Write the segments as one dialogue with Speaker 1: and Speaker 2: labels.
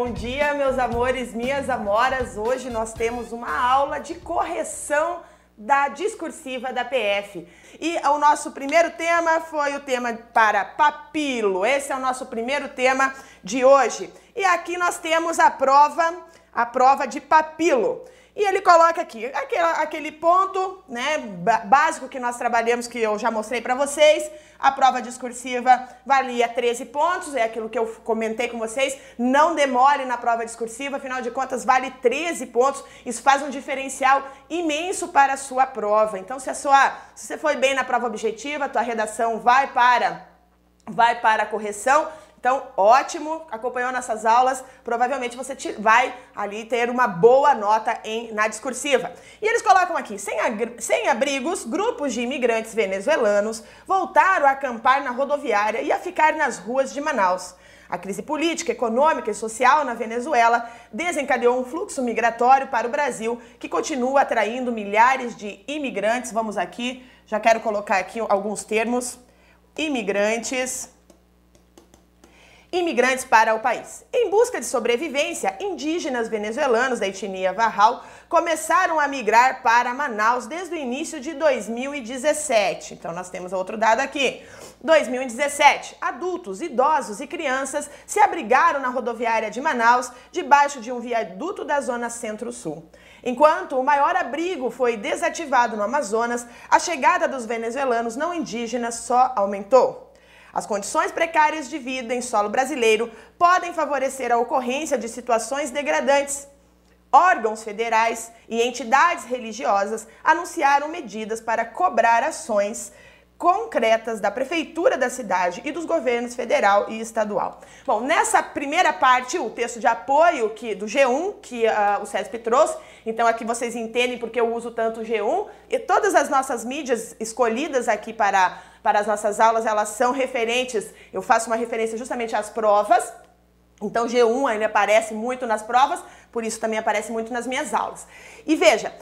Speaker 1: Bom dia, meus amores, minhas amoras. Hoje nós temos uma aula de correção da discursiva da PF. E o nosso primeiro tema foi o tema para papilo. Esse é o nosso primeiro tema de hoje. E aqui nós temos a prova, a prova de papilo. E ele coloca aqui aquele, aquele ponto né, básico que nós trabalhamos, que eu já mostrei para vocês. A prova discursiva valia 13 pontos, é aquilo que eu comentei com vocês. Não demore na prova discursiva, afinal de contas, vale 13 pontos. Isso faz um diferencial imenso para a sua prova. Então, se, a sua, se você foi bem na prova objetiva, a tua redação vai para, vai para a correção então, ótimo, acompanhou nossas aulas, provavelmente você te, vai ali ter uma boa nota em, na discursiva. E eles colocam aqui, sem, sem abrigos, grupos de imigrantes venezuelanos voltaram a acampar na rodoviária e a ficar nas ruas de Manaus. A crise política, econômica e social na Venezuela desencadeou um fluxo migratório para o Brasil que continua atraindo milhares de imigrantes. Vamos aqui, já quero colocar aqui alguns termos. Imigrantes imigrantes para o país. Em busca de sobrevivência, indígenas venezuelanos da etnia Varral começaram a migrar para Manaus desde o início de 2017. Então nós temos outro dado aqui. 2017, adultos, idosos e crianças se abrigaram na rodoviária de Manaus, debaixo de um viaduto da zona Centro-Sul. Enquanto o maior abrigo foi desativado no Amazonas, a chegada dos venezuelanos não indígenas só aumentou. As condições precárias de vida em solo brasileiro podem favorecer a ocorrência de situações degradantes. Órgãos federais e entidades religiosas anunciaram medidas para cobrar ações concretas da prefeitura da cidade e dos governos federal e estadual. Bom, nessa primeira parte, o texto de apoio que do G1 que uh, o CESP trouxe, então aqui vocês entendem porque eu uso tanto o G1 e todas as nossas mídias escolhidas aqui para para as nossas aulas, elas são referentes, eu faço uma referência justamente às provas. Então G1 ainda aparece muito nas provas, por isso também aparece muito nas minhas aulas. E veja,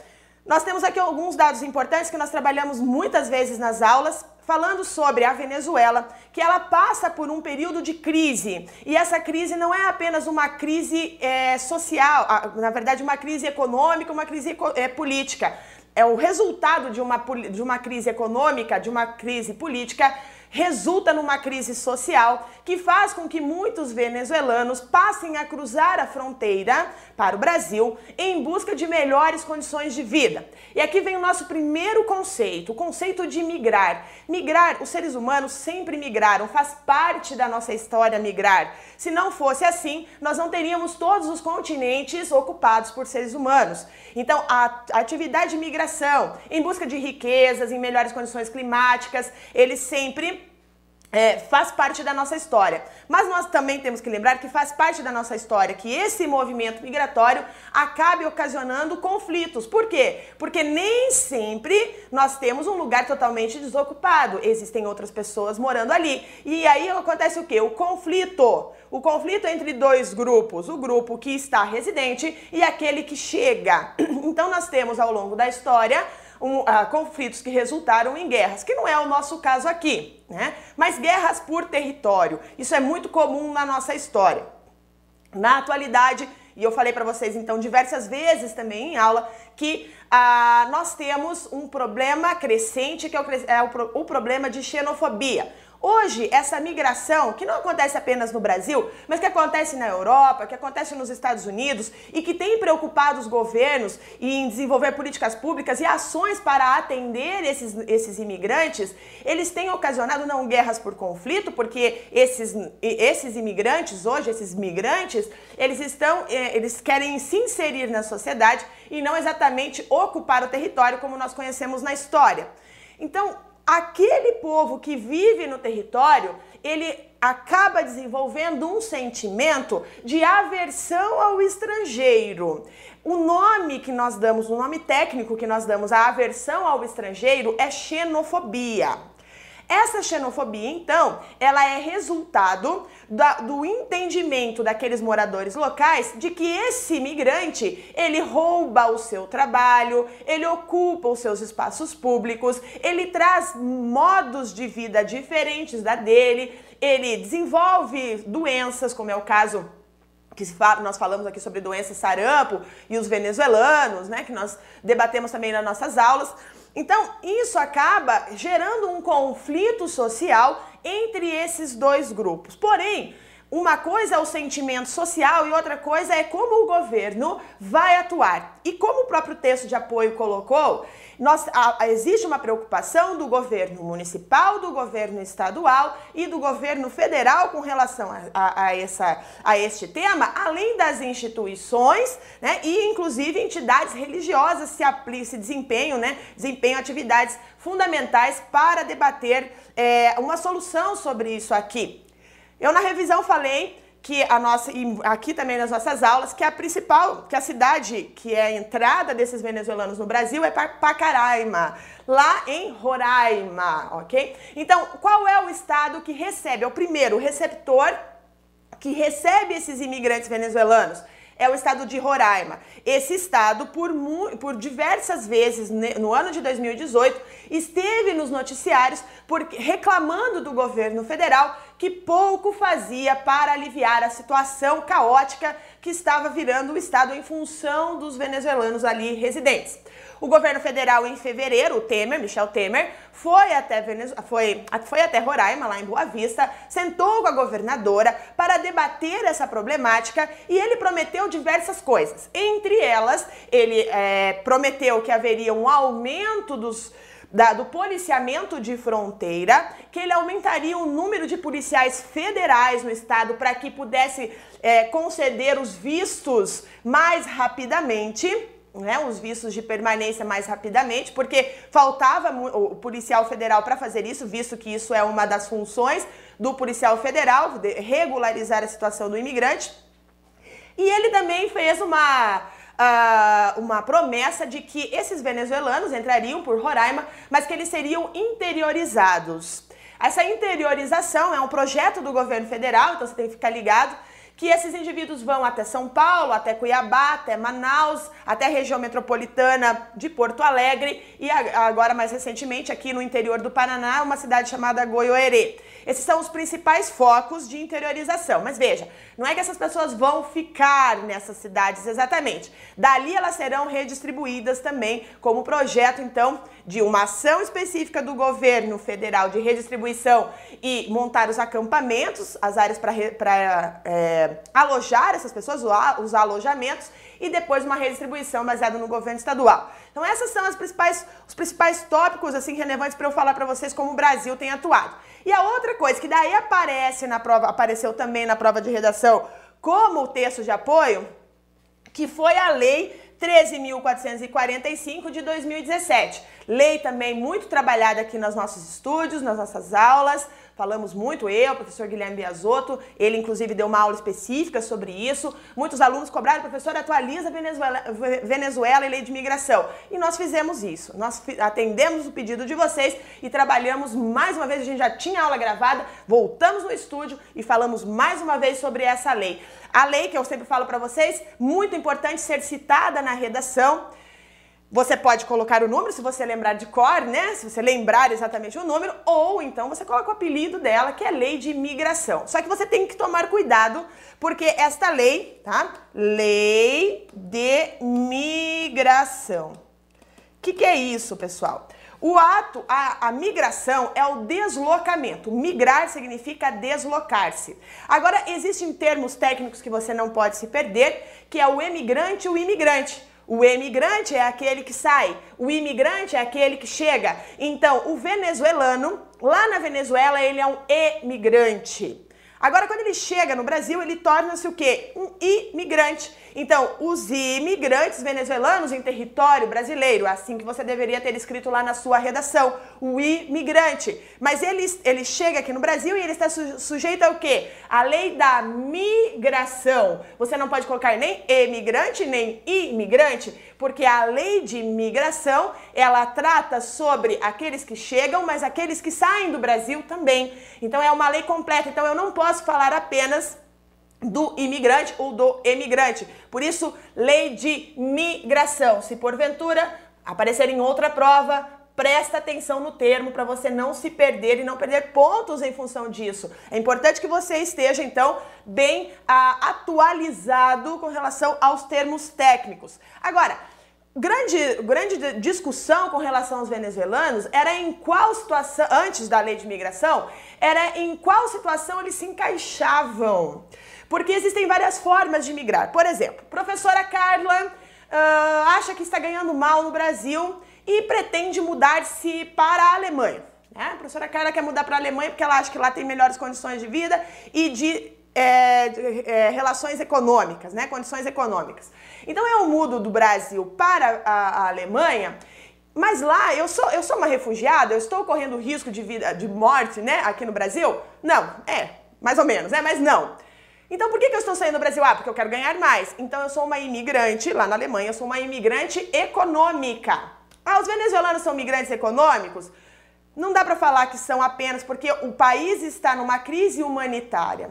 Speaker 1: nós temos aqui alguns dados importantes que nós trabalhamos muitas vezes nas aulas, falando sobre a Venezuela, que ela passa por um período de crise. E essa crise não é apenas uma crise é, social, na verdade, uma crise econômica, uma crise é, política. É o resultado de uma, de uma crise econômica, de uma crise política resulta numa crise social que faz com que muitos venezuelanos passem a cruzar a fronteira para o Brasil em busca de melhores condições de vida. E aqui vem o nosso primeiro conceito, o conceito de migrar. Migrar, os seres humanos sempre migraram, faz parte da nossa história migrar. Se não fosse assim, nós não teríamos todos os continentes ocupados por seres humanos. Então, a atividade de migração, em busca de riquezas, em melhores condições climáticas, eles sempre é, faz parte da nossa história. Mas nós também temos que lembrar que faz parte da nossa história que esse movimento migratório acabe ocasionando conflitos. Por quê? Porque nem sempre nós temos um lugar totalmente desocupado. Existem outras pessoas morando ali. E aí acontece o quê? O conflito. O conflito entre dois grupos, o grupo que está residente e aquele que chega. Então nós temos ao longo da história um, uh, conflitos que resultaram em guerras, que não é o nosso caso aqui, né? Mas guerras por território, isso é muito comum na nossa história. Na atualidade, e eu falei para vocês então diversas vezes também em aula que uh, nós temos um problema crescente que é o, é o, o problema de xenofobia. Hoje, essa migração, que não acontece apenas no Brasil, mas que acontece na Europa, que acontece nos Estados Unidos e que tem preocupado os governos em desenvolver políticas públicas e ações para atender esses, esses imigrantes, eles têm ocasionado não guerras por conflito, porque esses, esses imigrantes hoje, esses migrantes, eles estão, eh, eles querem se inserir na sociedade e não exatamente ocupar o território como nós conhecemos na história. Então, aquele povo que vive no território, ele acaba desenvolvendo um sentimento de aversão ao estrangeiro. O nome que nós damos, o nome técnico que nós damos à aversão ao estrangeiro é xenofobia. Essa xenofobia, então, ela é resultado da, do entendimento daqueles moradores locais de que esse imigrante, ele rouba o seu trabalho, ele ocupa os seus espaços públicos, ele traz modos de vida diferentes da dele, ele desenvolve doenças, como é o caso que nós falamos aqui sobre doença sarampo e os venezuelanos, né, que nós debatemos também nas nossas aulas. Então, isso acaba gerando um conflito social entre esses dois grupos. Porém, uma coisa é o sentimento social e outra coisa é como o governo vai atuar. E como o próprio texto de apoio colocou, nós, a, existe uma preocupação do governo municipal, do governo estadual e do governo federal com relação a, a, a essa, a este tema, além das instituições né, e inclusive entidades religiosas se, apli se desempenham, né, desempenham atividades fundamentais para debater é, uma solução sobre isso aqui. Eu na revisão falei que a nossa aqui também nas nossas aulas que a principal, que a cidade que é a entrada desses venezuelanos no Brasil é Pacaraima, lá em Roraima, ok? Então, qual é o estado que recebe? É o primeiro receptor que recebe esses imigrantes venezuelanos é o estado de Roraima. Esse estado, por, por diversas vezes no ano de 2018, esteve nos noticiários por, reclamando do governo federal que pouco fazia para aliviar a situação caótica que estava virando o estado em função dos venezuelanos ali residentes. O governo federal, em fevereiro, o Temer, Michel Temer, foi até, Venezu... foi, foi até Roraima, lá em Boa Vista, sentou com a governadora para debater essa problemática e ele prometeu diversas coisas. Entre elas, ele é, prometeu que haveria um aumento dos da, do policiamento de fronteira, que ele aumentaria o número de policiais federais no estado para que pudesse é, conceder os vistos mais rapidamente né, os vistos de permanência mais rapidamente, porque faltava o policial federal para fazer isso, visto que isso é uma das funções do policial federal, regularizar a situação do imigrante. E ele também fez uma, uh, uma promessa de que esses venezuelanos entrariam por Roraima, mas que eles seriam interiorizados. Essa interiorização é um projeto do governo federal, então você tem que ficar ligado que esses indivíduos vão até São Paulo, até Cuiabá, até Manaus, até a região metropolitana de Porto Alegre e agora mais recentemente aqui no interior do Paraná, uma cidade chamada Goiôerê. Esses são os principais focos de interiorização. Mas veja, não é que essas pessoas vão ficar nessas cidades exatamente. Dali elas serão redistribuídas também como projeto, então, de uma ação específica do governo federal de redistribuição e montar os acampamentos, as áreas para é, alojar essas pessoas, os alojamentos, e depois uma redistribuição baseada no governo estadual. Então essas são as principais, os principais tópicos assim relevantes para eu falar para vocês como o Brasil tem atuado. E a outra coisa que daí aparece na prova, apareceu também na prova de redação como texto de apoio, que foi a lei 13.445 de 2017. Lei também muito trabalhada aqui nos nossos estúdios, nas nossas aulas, falamos muito, eu, o professor Guilherme Biasotto, ele inclusive deu uma aula específica sobre isso. Muitos alunos cobraram, professor, atualiza Venezuela, Venezuela e lei de imigração. E nós fizemos isso. Nós atendemos o pedido de vocês e trabalhamos mais uma vez, a gente já tinha aula gravada, voltamos no estúdio e falamos mais uma vez sobre essa lei. A lei que eu sempre falo para vocês, muito importante ser citada na redação. Você pode colocar o número, se você lembrar de cor, né? Se você lembrar exatamente o número, ou então você coloca o apelido dela, que é lei de imigração. Só que você tem que tomar cuidado, porque esta lei, tá? Lei de migração. O que, que é isso, pessoal? O ato, a, a, migração é o deslocamento. Migrar significa deslocar-se. Agora, existem termos técnicos que você não pode se perder, que é o emigrante e o imigrante. O emigrante é aquele que sai, o imigrante é aquele que chega. Então, o venezuelano, lá na Venezuela, ele é um emigrante. Agora, quando ele chega no Brasil, ele torna-se o quê? Um imigrante. Então, os imigrantes venezuelanos em território brasileiro, assim que você deveria ter escrito lá na sua redação, o imigrante. Mas ele, ele chega aqui no Brasil e ele está su sujeito ao quê? A lei da migração. Você não pode colocar nem emigrante nem imigrante, porque a lei de migração, ela trata sobre aqueles que chegam, mas aqueles que saem do Brasil também. Então é uma lei completa. Então eu não posso falar apenas do imigrante ou do emigrante. Por isso, lei de migração. Se porventura aparecer em outra prova, presta atenção no termo para você não se perder e não perder pontos em função disso. É importante que você esteja, então, bem ah, atualizado com relação aos termos técnicos. Agora, grande, grande discussão com relação aos venezuelanos era em qual situação, antes da lei de imigração, era em qual situação eles se encaixavam. Porque existem várias formas de migrar. Por exemplo, professora Carla uh, acha que está ganhando mal no Brasil e pretende mudar-se para a Alemanha. Né? A professora Carla quer mudar para a Alemanha porque ela acha que lá tem melhores condições de vida e de é, é, relações econômicas, né? Condições econômicas. Então eu mudo do Brasil para a, a, Alemanha, mas lá eu sou, eu sou uma refugiada, eu estou correndo risco de vida, de morte, né? Aqui no Brasil? Não, é, mais ou menos, é, mas não. Então por que, que eu estou saindo do Brasil? Ah, porque eu quero ganhar mais. Então eu sou uma imigrante, lá na Alemanha, eu sou uma imigrante econômica. Ah, os venezuelanos são migrantes econômicos? Não dá para falar que são apenas porque o país está numa crise humanitária.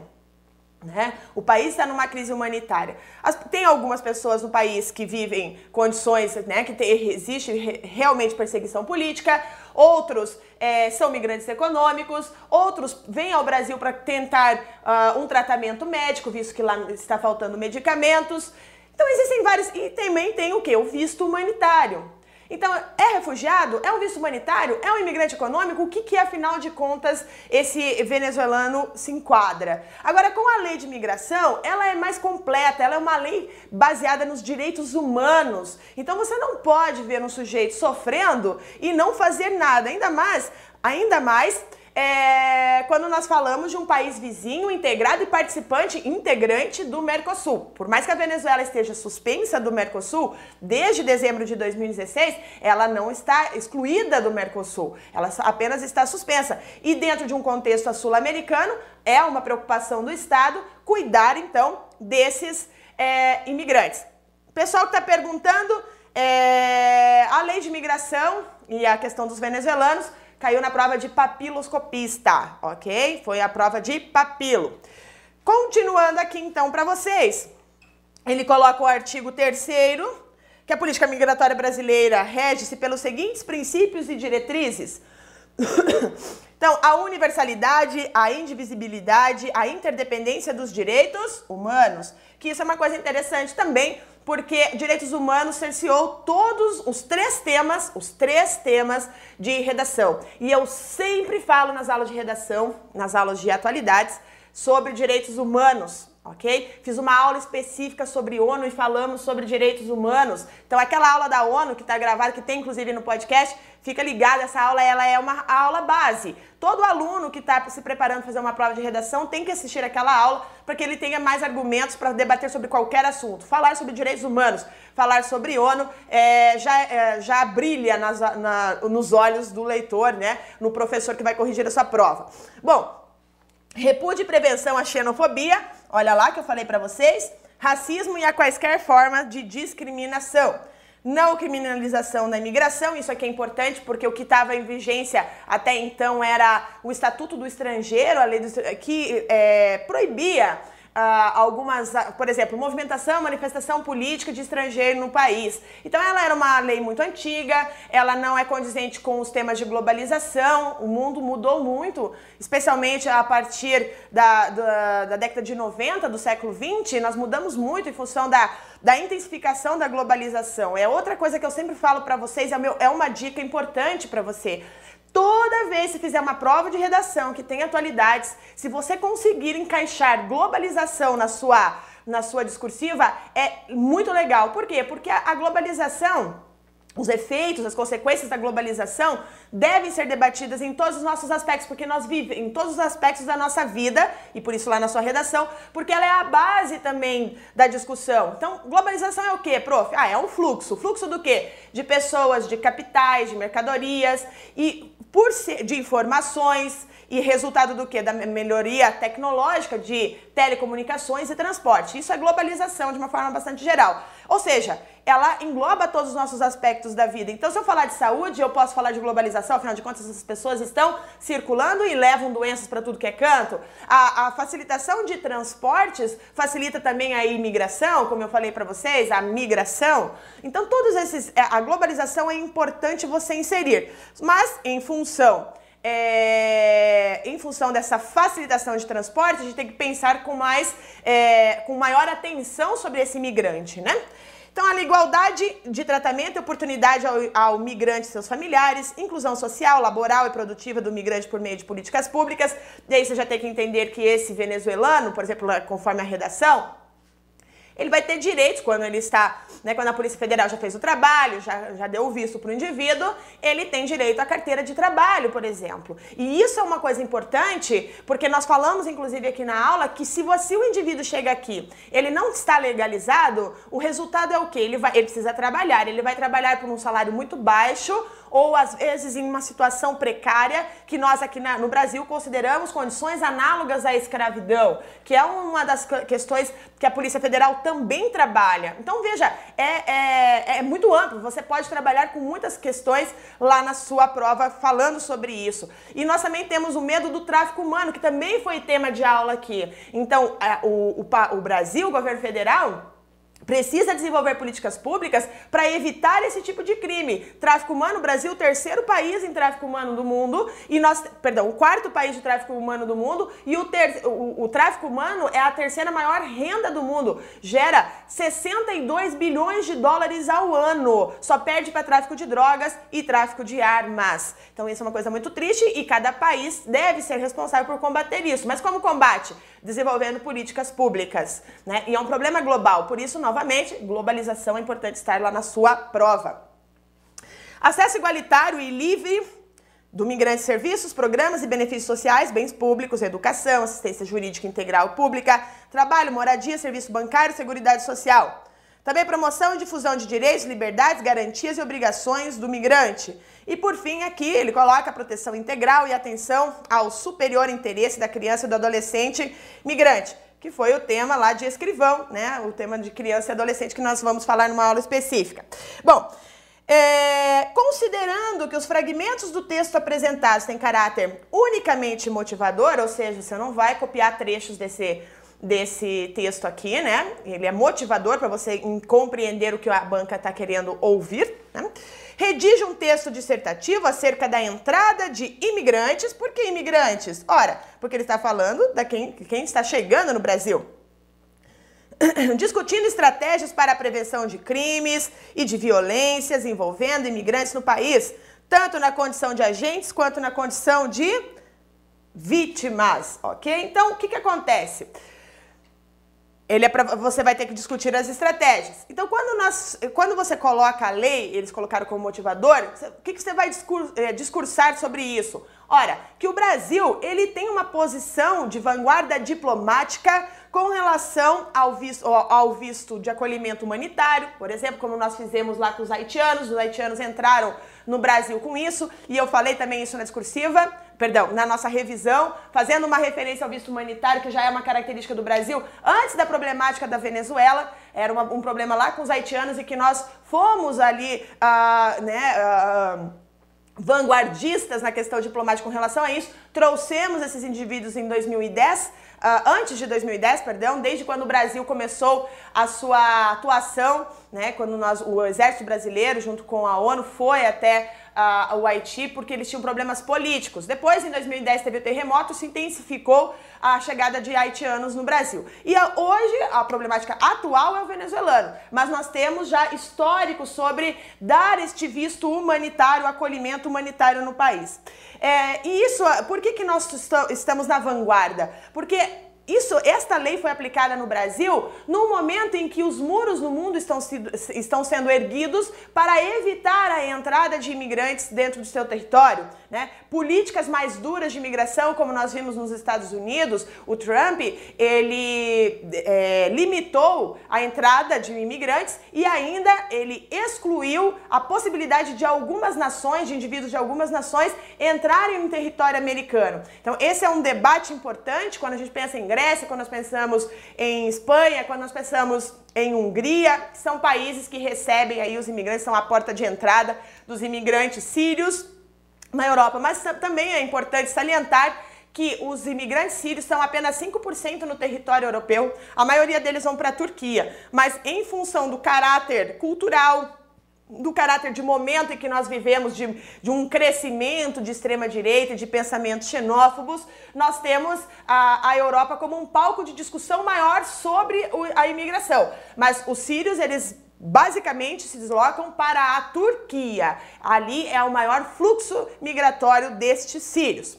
Speaker 1: Né? O país está numa crise humanitária. As, tem algumas pessoas no país que vivem condições, né, que tem, existe re, realmente perseguição política, outros é, são migrantes econômicos, outros vêm ao Brasil para tentar uh, um tratamento médico, visto que lá está faltando medicamentos. Então existem vários. E também tem o que? O visto humanitário. Então, é refugiado? É um visto humanitário? É um imigrante econômico? O que, que afinal de contas, esse venezuelano se enquadra? Agora, com a lei de imigração, ela é mais completa, ela é uma lei baseada nos direitos humanos. Então, você não pode ver um sujeito sofrendo e não fazer nada, ainda mais, ainda mais é, quando nós falamos de um país vizinho, integrado e participante integrante do Mercosul. Por mais que a Venezuela esteja suspensa do Mercosul, desde dezembro de 2016, ela não está excluída do Mercosul, ela apenas está suspensa. E dentro de um contexto sul-americano, é uma preocupação do Estado cuidar então desses é, imigrantes. Pessoal que está perguntando, é, a lei de imigração e a questão dos venezuelanos caiu na prova de papiloscopista, ok? Foi a prova de papilo. Continuando aqui então para vocês, ele coloca o artigo 3 que a política migratória brasileira rege-se pelos seguintes princípios e diretrizes. então, a universalidade, a indivisibilidade, a interdependência dos direitos humanos, que isso é uma coisa interessante também, porque direitos humanos cerceou todos os três temas, os três temas de redação. E eu sempre falo nas aulas de redação, nas aulas de atualidades, sobre direitos humanos, ok? Fiz uma aula específica sobre ONU e falamos sobre direitos humanos. Então, aquela aula da ONU que está gravada, que tem inclusive no podcast, fica ligada. Essa aula ela é uma aula base. Todo aluno que está se preparando para fazer uma prova de redação tem que assistir aquela aula para que ele tenha mais argumentos para debater sobre qualquer assunto. Falar sobre direitos humanos, falar sobre ONU, é, já, é, já brilha nas, na, nos olhos do leitor, né? No professor que vai corrigir a sua prova. Bom, Repude prevenção à xenofobia, olha lá que eu falei para vocês, racismo e a quaisquer formas de discriminação. Não criminalização da imigração, isso aqui é importante porque o que estava em vigência até então era o Estatuto do Estrangeiro, a lei do, que é, proibia Uh, algumas, uh, por exemplo, movimentação, manifestação política de estrangeiro no país. Então, ela era uma lei muito antiga, ela não é condizente com os temas de globalização, o mundo mudou muito, especialmente a partir da, da, da década de 90 do século 20, nós mudamos muito em função da, da intensificação da globalização. É outra coisa que eu sempre falo para vocês, é, meu, é uma dica importante para você. Toda vez que fizer uma prova de redação que tem atualidades, se você conseguir encaixar globalização na sua, na sua discursiva, é muito legal. Por quê? Porque a, a globalização os efeitos, as consequências da globalização devem ser debatidas em todos os nossos aspectos, porque nós vivemos em todos os aspectos da nossa vida, e por isso lá na sua redação, porque ela é a base também da discussão. Então, globalização é o quê, prof? Ah, é um fluxo. Fluxo do quê? De pessoas, de capitais, de mercadorias e por ser, de informações e resultado do que? Da melhoria tecnológica de telecomunicações e transporte. Isso é globalização de uma forma bastante geral. Ou seja, ela engloba todos os nossos aspectos da vida. Então, se eu falar de saúde, eu posso falar de globalização, afinal de contas, essas pessoas estão circulando e levam doenças para tudo que é canto. A, a, facilitação de transportes facilita também a imigração, como eu falei para vocês, a migração. Então, todos esses. É, a globalização é importante você inserir. Mas, em função é, em função dessa facilitação de transporte, a gente tem que pensar com mais, é, com maior atenção sobre esse migrante, né? Então, a igualdade de tratamento e oportunidade ao, ao migrante e seus familiares, inclusão social, laboral e produtiva do migrante por meio de políticas públicas. E aí você já tem que entender que esse venezuelano, por exemplo, conforme a redação, ele vai ter direitos quando ele está, né, quando a Polícia Federal já fez o trabalho, já, já deu o visto para o indivíduo, ele tem direito à carteira de trabalho, por exemplo. E isso é uma coisa importante, porque nós falamos, inclusive, aqui na aula, que se você, o indivíduo chega aqui, ele não está legalizado, o resultado é o quê? Ele, vai, ele precisa trabalhar, ele vai trabalhar por um salário muito baixo, ou às vezes em uma situação precária que nós aqui no Brasil consideramos condições análogas à escravidão, que é uma das questões que a Polícia Federal também trabalha. Então veja, é, é, é muito amplo, você pode trabalhar com muitas questões lá na sua prova falando sobre isso. E nós também temos o medo do tráfico humano, que também foi tema de aula aqui. Então, é, o, o, o Brasil, o governo federal, precisa desenvolver políticas públicas para evitar esse tipo de crime. Tráfico humano, Brasil, terceiro país em tráfico humano do mundo e nós, perdão, o quarto país de tráfico humano do mundo e o, ter, o, o tráfico humano é a terceira maior renda do mundo. Gera 62 bilhões de dólares ao ano. Só perde para tráfico de drogas e tráfico de armas. Então isso é uma coisa muito triste e cada país deve ser responsável por combater isso. Mas como combate? Desenvolvendo políticas públicas, né? E é um problema global. Por isso, novamente, globalização é importante estar lá na sua prova. Acesso igualitário e livre do migrante serviços, programas e benefícios sociais, bens públicos, educação, assistência jurídica integral pública, trabalho, moradia, serviço bancário, seguridade social. Também promoção e difusão de direitos, liberdades, garantias e obrigações do migrante. E por fim, aqui ele coloca a proteção integral e atenção ao superior interesse da criança e do adolescente migrante que foi o tema lá de escrivão, né? O tema de criança e adolescente que nós vamos falar numa aula específica. Bom, é, considerando que os fragmentos do texto apresentados têm caráter unicamente motivador, ou seja, você não vai copiar trechos desse, desse texto aqui, né? Ele é motivador para você compreender o que a banca está querendo ouvir, né? Redige um texto dissertativo acerca da entrada de imigrantes. Por que imigrantes? Ora, porque ele está falando da quem, quem está chegando no Brasil. Discutindo estratégias para a prevenção de crimes e de violências envolvendo imigrantes no país, tanto na condição de agentes quanto na condição de vítimas, ok? Então, o que, que acontece? Ele é pra, você vai ter que discutir as estratégias. Então, quando, nós, quando você coloca a lei, eles colocaram como motivador, o que, que você vai discur, é, discursar sobre isso? Ora, que o Brasil ele tem uma posição de vanguarda diplomática com relação ao visto, ao visto de acolhimento humanitário, por exemplo, como nós fizemos lá com os haitianos, os haitianos entraram no Brasil com isso, e eu falei também isso na discursiva, perdão, na nossa revisão, fazendo uma referência ao visto humanitário, que já é uma característica do Brasil, antes da problemática da Venezuela, era uma, um problema lá com os haitianos e que nós fomos ali, uh, né, uh, vanguardistas na questão diplomática com relação a isso, trouxemos esses indivíduos em 2010, Uh, antes de 2010, perdão, desde quando o Brasil começou a sua atuação, né, quando nós, o Exército Brasileiro, junto com a ONU, foi até o Haiti porque eles tinham problemas políticos. Depois, em 2010, teve o terremoto, se intensificou a chegada de haitianos no Brasil. E a, hoje, a problemática atual é o venezuelano, mas nós temos já histórico sobre dar este visto humanitário, acolhimento humanitário no país. É, e isso, por que, que nós estamos na vanguarda? Porque isso, esta lei foi aplicada no Brasil no momento em que os muros no mundo estão, estão sendo erguidos para evitar a entrada de imigrantes dentro do seu território. Né? Políticas mais duras de imigração, como nós vimos nos Estados Unidos, o Trump ele é, limitou a entrada de imigrantes e ainda ele excluiu a possibilidade de algumas nações, de indivíduos de algumas nações, entrarem no território americano. Então, esse é um debate importante quando a gente pensa em Grécia, quando nós pensamos em Espanha, quando nós pensamos em Hungria, que são países que recebem aí os imigrantes, são a porta de entrada dos imigrantes sírios na Europa. Mas também é importante salientar que os imigrantes sírios são apenas 5% no território europeu, a maioria deles vão para a Turquia, mas em função do caráter cultural, do caráter de momento em que nós vivemos, de, de um crescimento de extrema-direita e de pensamentos xenófobos, nós temos a, a Europa como um palco de discussão maior sobre o, a imigração. Mas os sírios, eles basicamente se deslocam para a Turquia. Ali é o maior fluxo migratório destes sírios.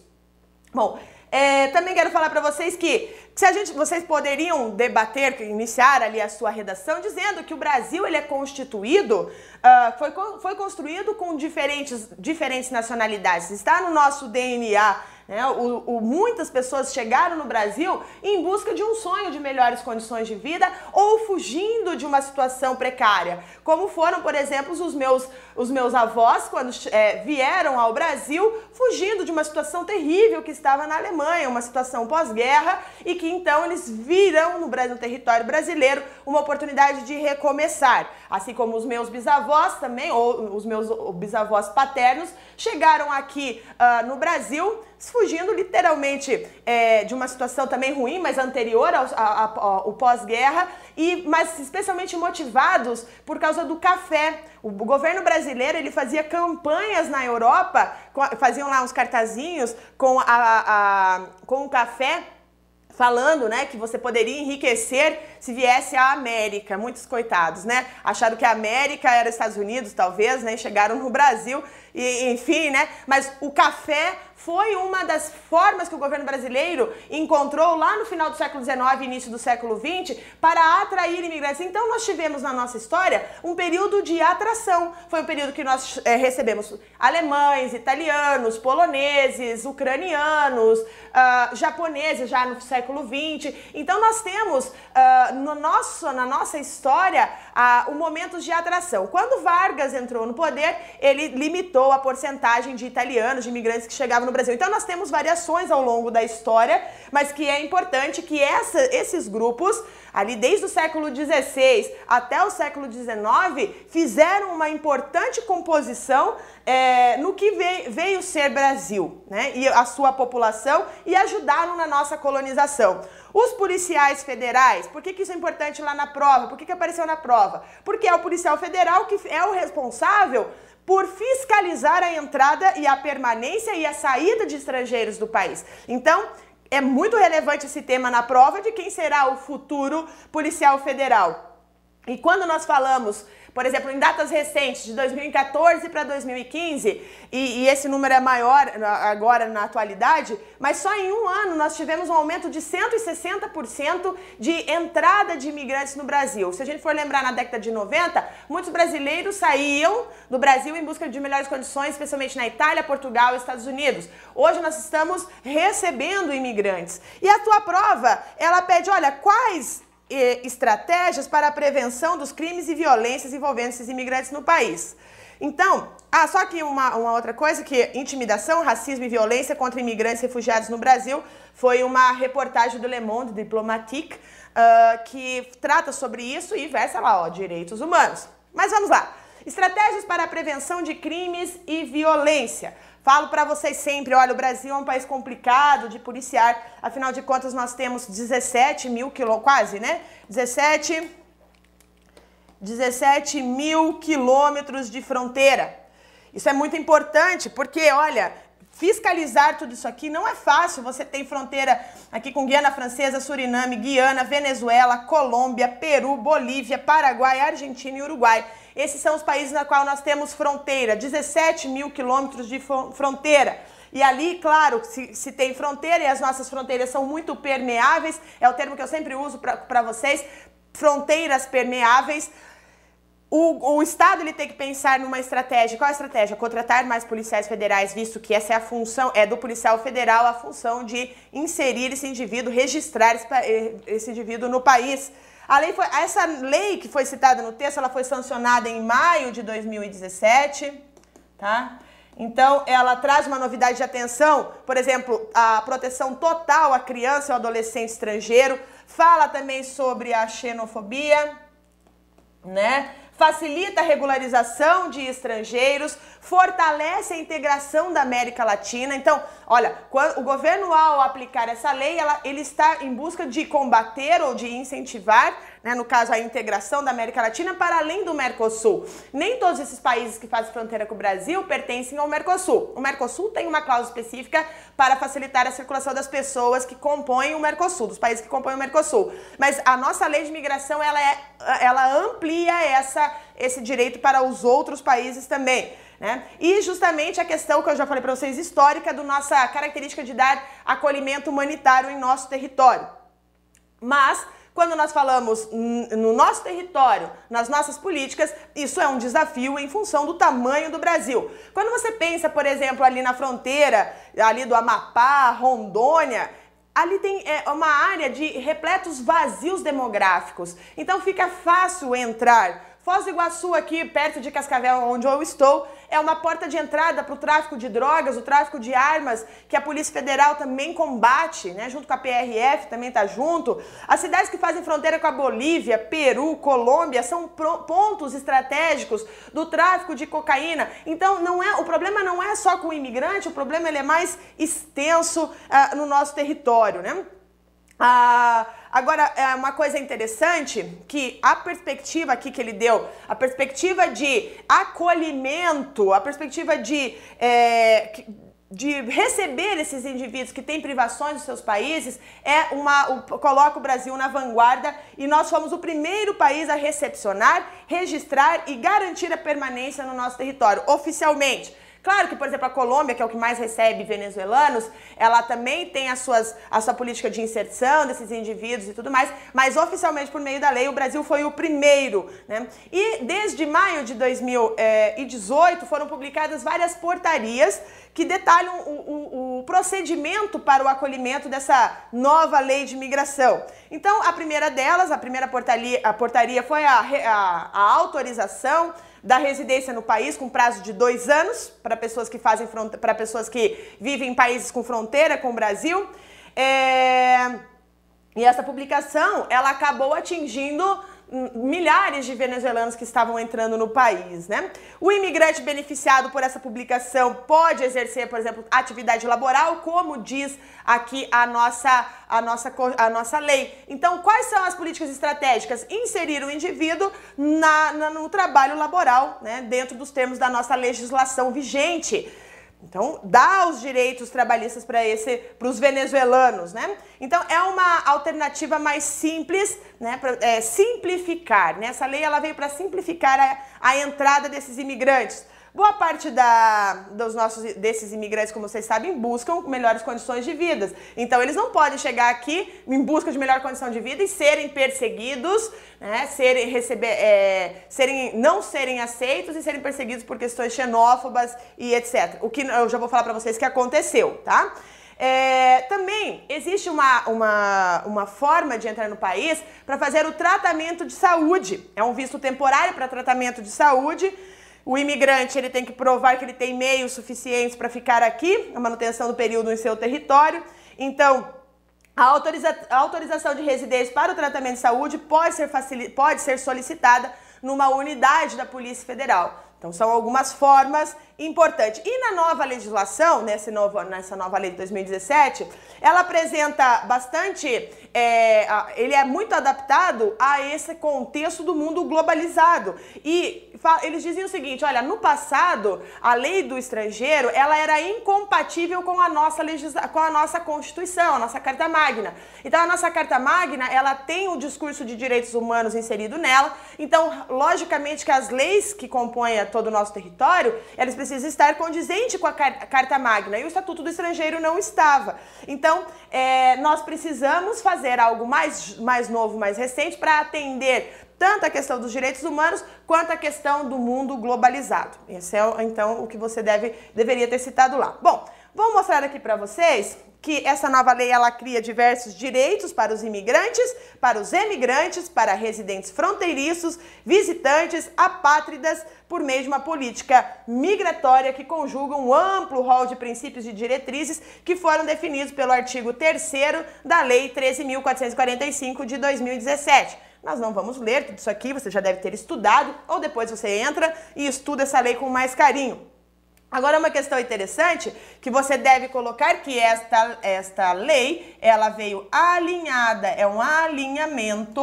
Speaker 1: Bom, é, também quero falar para vocês que se a gente, vocês poderiam debater, iniciar ali a sua redação dizendo que o Brasil ele é constituído, uh, foi, foi construído com diferentes, diferentes nacionalidades, está no nosso DNA né? O, o, muitas pessoas chegaram no Brasil em busca de um sonho de melhores condições de vida ou fugindo de uma situação precária, como foram, por exemplo, os meus, os meus avós quando é, vieram ao Brasil fugindo de uma situação terrível que estava na Alemanha, uma situação pós-guerra, e que então eles viram no, no território brasileiro uma oportunidade de recomeçar. Assim como os meus bisavós também, ou os meus bisavós paternos, chegaram aqui uh, no Brasil fugindo literalmente é, de uma situação também ruim, mas anterior ao, ao pós-guerra, e mas especialmente motivados por causa do café. O, governo brasileiro ele fazia campanhas na Europa, faziam lá uns cartazinhos com, a, a, com o café falando, né, que você poderia enriquecer se viesse à América. Muitos coitados, né? Acharam que a América era Estados Unidos, talvez, né? Chegaram no Brasil e enfim, né? Mas o café foi uma das formas que o governo brasileiro encontrou lá no final do século XIX início do século XX para atrair imigrantes. Então nós tivemos na nossa história um período de atração. Foi um período que nós é, recebemos alemães, italianos, poloneses, ucranianos, uh, japoneses já no século XX. Então nós temos uh, no nosso, na nossa história uh, um momento de atração. Quando Vargas entrou no poder, ele limitou a porcentagem de italianos, de imigrantes que chegavam no Brasil. Então nós temos variações ao longo da história, mas que é importante que essa, esses grupos, ali desde o século XVI até o século XIX, fizeram uma importante composição é, no que veio, veio ser Brasil, né? E a sua população e ajudaram na nossa colonização. Os policiais federais, por que, que isso é importante lá na prova? Por que, que apareceu na prova? Porque é o policial federal que é o responsável por fiscalizar a entrada e a permanência e a saída de estrangeiros do país. Então, é muito relevante esse tema na prova de quem será o futuro policial federal. E quando nós falamos por exemplo, em datas recentes, de 2014 para 2015, e, e, esse número é maior agora na atualidade, mas só em um ano nós tivemos um aumento de 160% de entrada de imigrantes no Brasil. Se a gente for lembrar na década de 90, muitos brasileiros saíam do Brasil em busca de melhores condições, especialmente na Itália, Portugal e Estados Unidos. Hoje nós estamos recebendo imigrantes. E a tua prova, ela pede, olha, quais estratégias para a prevenção dos crimes e violências envolvendo esses imigrantes no país. Então, ah, só que uma, uma outra coisa que intimidação, racismo e violência contra imigrantes refugiados no Brasil foi uma reportagem do Le Monde Diplomatique uh, que trata sobre isso e versa lá, ó, direitos humanos. Mas vamos lá. Estratégias para a prevenção de crimes e violência. Falo para vocês sempre, olha, o Brasil é um país complicado de policiar, afinal de contas nós temos 17 mil quilômetros, quase, né? 17, 17 mil quilômetros de fronteira. Isso é muito importante porque, olha, fiscalizar tudo isso aqui não é fácil. Você tem fronteira aqui com Guiana Francesa, Suriname, Guiana, Venezuela, Colômbia, Peru, Bolívia, Paraguai, Argentina e Uruguai. Esses são os países na qual nós temos fronteira, 17 mil quilômetros de fronteira. E ali, claro, se, se tem fronteira e as nossas fronteiras são muito permeáveis, é o termo que eu sempre uso para vocês, fronteiras permeáveis. O, o, Estado ele tem que pensar numa estratégia. Qual a estratégia? Contratar mais policiais federais, visto que essa é a função, é do policial federal a função de inserir esse indivíduo, registrar esse, eh, esse indivíduo no país. A lei foi, essa lei que foi citada no texto, ela foi sancionada em maio de 2017, tá? Então, ela traz uma novidade de atenção, por exemplo, a proteção total à criança e ao adolescente estrangeiro, fala também sobre a xenofobia, né? Facilita a regularização de estrangeiros, fortalece a integração da América Latina. Então, olha, o governo, ao aplicar essa lei, ela, ele está em busca de combater ou de incentivar né, no caso a integração da América Latina, para além do Mercosul. Nem todos esses países que fazem fronteira com o Brasil pertencem ao Mercosul. O Mercosul tem uma cláusula específica para facilitar a circulação das pessoas que compõem o Mercosul, dos países que compõem o Mercosul. Mas a nossa lei de migração, ela, é, ela amplia essa, esse direito para os outros países também. Né? E justamente a questão que eu já falei para vocês, histórica, do nossa característica de dar acolhimento humanitário em nosso território. Mas quando nós falamos no nosso território, nas nossas políticas, isso é um desafio em função do tamanho do Brasil. Quando você pensa, por exemplo, ali na fronteira, ali do Amapá, Rondônia, ali tem é, uma área de repletos vazios demográficos. Então fica fácil entrar Foz do Iguaçu, aqui perto de Cascavel, onde eu estou, é uma porta de entrada para o tráfico de drogas, o tráfico de armas, que a Polícia Federal também combate, né? Junto com a PRF também está junto. As cidades que fazem fronteira com a Bolívia, Peru, Colômbia são pontos estratégicos do tráfico de cocaína. Então, não é o problema não é só com o imigrante, o problema ele é mais extenso uh, no nosso território, né? Ah, agora, é uma coisa interessante que a perspectiva aqui que ele deu, a perspectiva de acolhimento, a perspectiva de, é, de receber esses indivíduos que têm privações dos seus países, é uma, coloca o Brasil na vanguarda e nós fomos o primeiro país a recepcionar, registrar e garantir a permanência no nosso território, oficialmente. Claro que, por exemplo, a Colômbia, que é o que mais recebe venezuelanos, ela também tem as suas, a sua política de inserção desses indivíduos e tudo mais, mas oficialmente, por meio da lei, o Brasil foi o primeiro. Né? E desde maio de 2018 foram publicadas várias portarias que detalham o, o, o procedimento para o acolhimento dessa nova lei de imigração. Então, a primeira delas, a primeira portaria, a portaria foi a, a, a autorização da residência no país com prazo de dois anos para pessoas que fazem para pessoas que vivem em países com fronteira com o Brasil. É... E essa publicação ela acabou atingindo milhares de venezuelanos que estavam entrando no país, né? O imigrante beneficiado por essa publicação pode exercer, por exemplo, atividade laboral, como diz aqui a nossa, a nossa, a nossa lei. Então, quais são as políticas estratégicas? Inserir o indivíduo na, na no trabalho laboral, né? Dentro dos termos da nossa legislação vigente. Então, dá os direitos trabalhistas para esse, para os venezuelanos, né? Então, é uma alternativa mais simples, né? Pra, é, simplificar. Né? Essa lei ela veio para simplificar a, a entrada desses imigrantes. Boa parte da, dos nossos, desses imigrantes, como vocês sabem, buscam melhores condições de vida. Então, eles não podem chegar aqui em busca de melhor condição de vida e serem perseguidos, né, serem, receber, é, serem, não serem aceitos e serem perseguidos por questões xenófobas e etc. O que eu já vou falar para vocês que aconteceu, tá? É, também existe uma, uma, uma forma de entrar no país para fazer o tratamento de saúde. É um visto temporário para tratamento de saúde o imigrante ele tem que provar que ele tem meios suficientes para ficar aqui, a manutenção do período em seu território. Então, a, autoriza a autorização de residência para o tratamento de saúde pode ser, pode ser solicitada numa unidade da Polícia Federal. Então, são algumas formas importantes. E na nova legislação, nessa nova, nessa nova lei de 2017, ela apresenta bastante. É, ele é muito adaptado a esse contexto do mundo globalizado. E eles dizem o seguinte: olha, no passado, a lei do estrangeiro ela era incompatível com a nossa legisla com a nossa Constituição, a nossa Carta Magna. Então, a nossa Carta Magna ela tem o discurso de direitos humanos inserido nela. Então, logicamente que as leis que compõem todo o nosso território, elas precisam precisa estar condizente com a Carta Magna e o Estatuto do Estrangeiro não estava. Então, é, nós precisamos fazer algo mais, mais novo, mais recente para atender tanto a questão dos direitos humanos quanto a questão do mundo globalizado. Esse é então o que você deve deveria ter citado lá. Bom, vou mostrar aqui para vocês que essa nova lei ela cria diversos direitos para os imigrantes, para os emigrantes, para residentes fronteiriços, visitantes, apátridas, por meio de uma política migratória que conjuga um amplo rol de princípios e diretrizes que foram definidos pelo artigo 3 da Lei 13.445 de 2017. Nós não vamos ler tudo isso aqui, você já deve ter estudado, ou depois você entra e estuda essa lei com mais carinho. Agora, uma questão interessante que você deve colocar que esta, esta lei, ela veio alinhada, é um alinhamento,